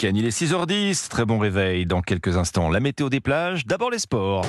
Il est 6h10, très bon réveil dans quelques instants. La météo des plages, d'abord les sports.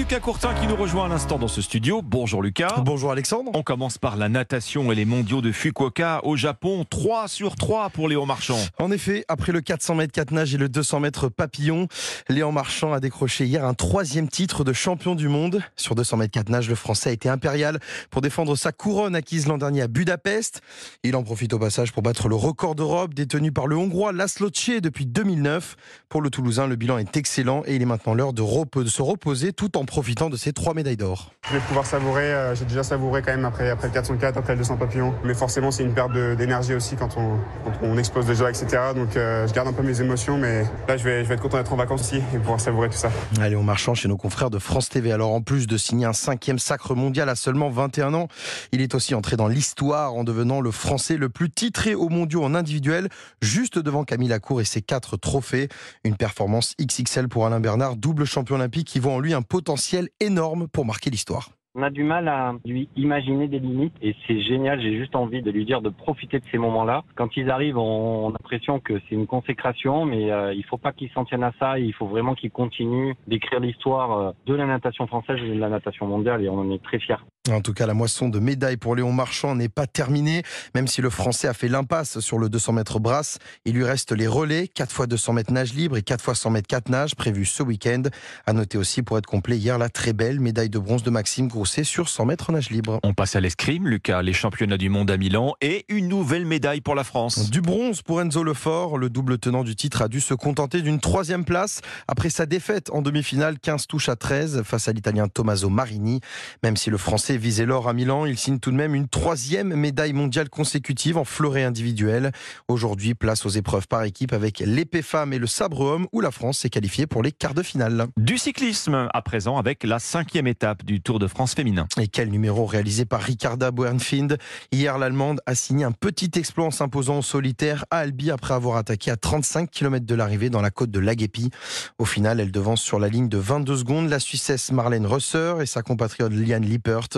Lucas Courtin qui nous rejoint à l'instant dans ce studio. Bonjour Lucas. Bonjour Alexandre. On commence par la natation et les mondiaux de Fukuoka au Japon. 3 sur 3 pour Léon Marchand. En effet, après le 400 mètres 4 nage et le 200 mètres papillon, Léon Marchand a décroché hier un troisième titre de champion du monde. Sur 200 mètres 4 nage, le Français a été impérial pour défendre sa couronne acquise l'an dernier à Budapest. Il en profite au passage pour battre le record d'Europe détenu par le Hongrois Laszlo Tché depuis 2009. Pour le Toulousain, le bilan est excellent et il est maintenant l'heure de, de se reposer tout en profitant de ses trois médailles d'or. Je vais pouvoir savourer, euh, j'ai déjà savouré quand même après, après le 404, après le 200 papillons. Mais forcément, c'est une perte d'énergie aussi quand on, quand on explose déjà, etc. Donc euh, je garde un peu mes émotions, mais là, je vais, je vais être content d'être en vacances aussi et pouvoir savourer tout ça. Allez, on marchant chez nos confrères de France TV. Alors, en plus de signer un cinquième sacre mondial à seulement 21 ans, il est aussi entré dans l'histoire en devenant le Français le plus titré aux mondiaux en individuel, juste devant Camille Lacour et ses quatre trophées. Une performance XXL pour Alain Bernard, double champion olympique qui voit en lui un potentiel énorme pour marquer l'histoire. On a du mal à lui imaginer des limites et c'est génial. J'ai juste envie de lui dire de profiter de ces moments-là. Quand ils arrivent, on a l'impression que c'est une consécration, mais euh, il faut pas qu'ils s'en tiennent à ça. Il faut vraiment qu'ils continuent d'écrire l'histoire euh, de la natation française et de la natation mondiale et on en est très fiers. En tout cas, la moisson de médailles pour Léon Marchand n'est pas terminée. Même si le Français a fait l'impasse sur le 200 mètres brasse, il lui reste les relais, 4 fois 200 mètres nage libre et 4 fois 100 mètres 4 nage prévus ce week-end. À noter aussi, pour être complet, hier, la très belle médaille de bronze de Maxime Sur 100 mètres nage libre. On passe à l'escrime, Lucas, les championnats du monde à Milan et une nouvelle médaille pour la France. Du bronze pour Enzo Lefort. Le double tenant du titre a dû se contenter d'une troisième place après sa défaite en demi-finale, 15 touches à 13 face à l'Italien Tommaso Marini. Même si le Français visait l'or à Milan, il signe tout de même une troisième médaille mondiale consécutive en fleuret individuel. Aujourd'hui, place aux épreuves par équipe avec l'épée femme et le sabre homme où la France s'est qualifiée pour les quarts de finale. Du cyclisme à présent avec la cinquième étape du Tour de France féminin. Et quel numéro réalisé par Ricarda Buernfind. Hier, l'Allemande a signé un petit exploit en s'imposant au solitaire à Albi après avoir attaqué à 35 km de l'arrivée dans la côte de Laguépi. Au final, elle devance sur la ligne de 22 secondes la Suissesse Marlène Rösser et sa compatriote Liane Lippert.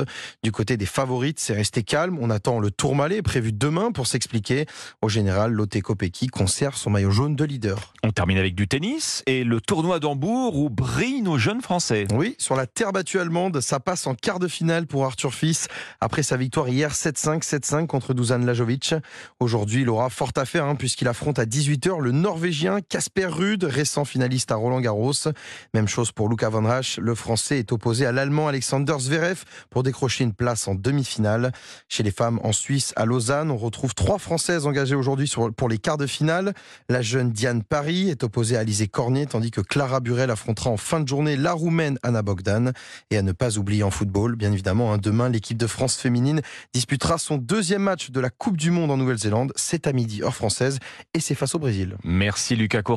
Du côté des favorites, c'est resté calme. On attend le Tourmalet prévu demain pour s'expliquer. Au général, Lotte Kopecky conserve son maillot jaune de leader. On termine avec du tennis et le tournoi d'Hambourg où brillent nos jeunes Français. Oui, sur la terre battue allemande, ça passe en quart de finale pour Arthur Fils après sa victoire hier 7-5, 7-5 contre Dusan Lajovic. Aujourd'hui, il aura fort à faire hein, puisqu'il affronte à 18h le Norvégien Casper Ruud, récent finaliste à Roland Garros. Même chose pour Luca Van Rasch. Le Français est opposé à l'Allemand Alexander Zverev pour décrocher une place en demi-finale. Chez les femmes en Suisse, à Lausanne, on retrouve trois Françaises engagées aujourd'hui pour les quarts de finale. La jeune Diane Paris est opposée à Alizé Cornier, tandis que Clara Burel affrontera en fin de journée la Roumaine Anna Bogdan. Et à ne pas oublier en football, bien évidemment, hein, demain, l'équipe de France féminine disputera son deuxième match de la Coupe du Monde en Nouvelle-Zélande. C'est à midi, heure française, et c'est face au Brésil. Merci Lucas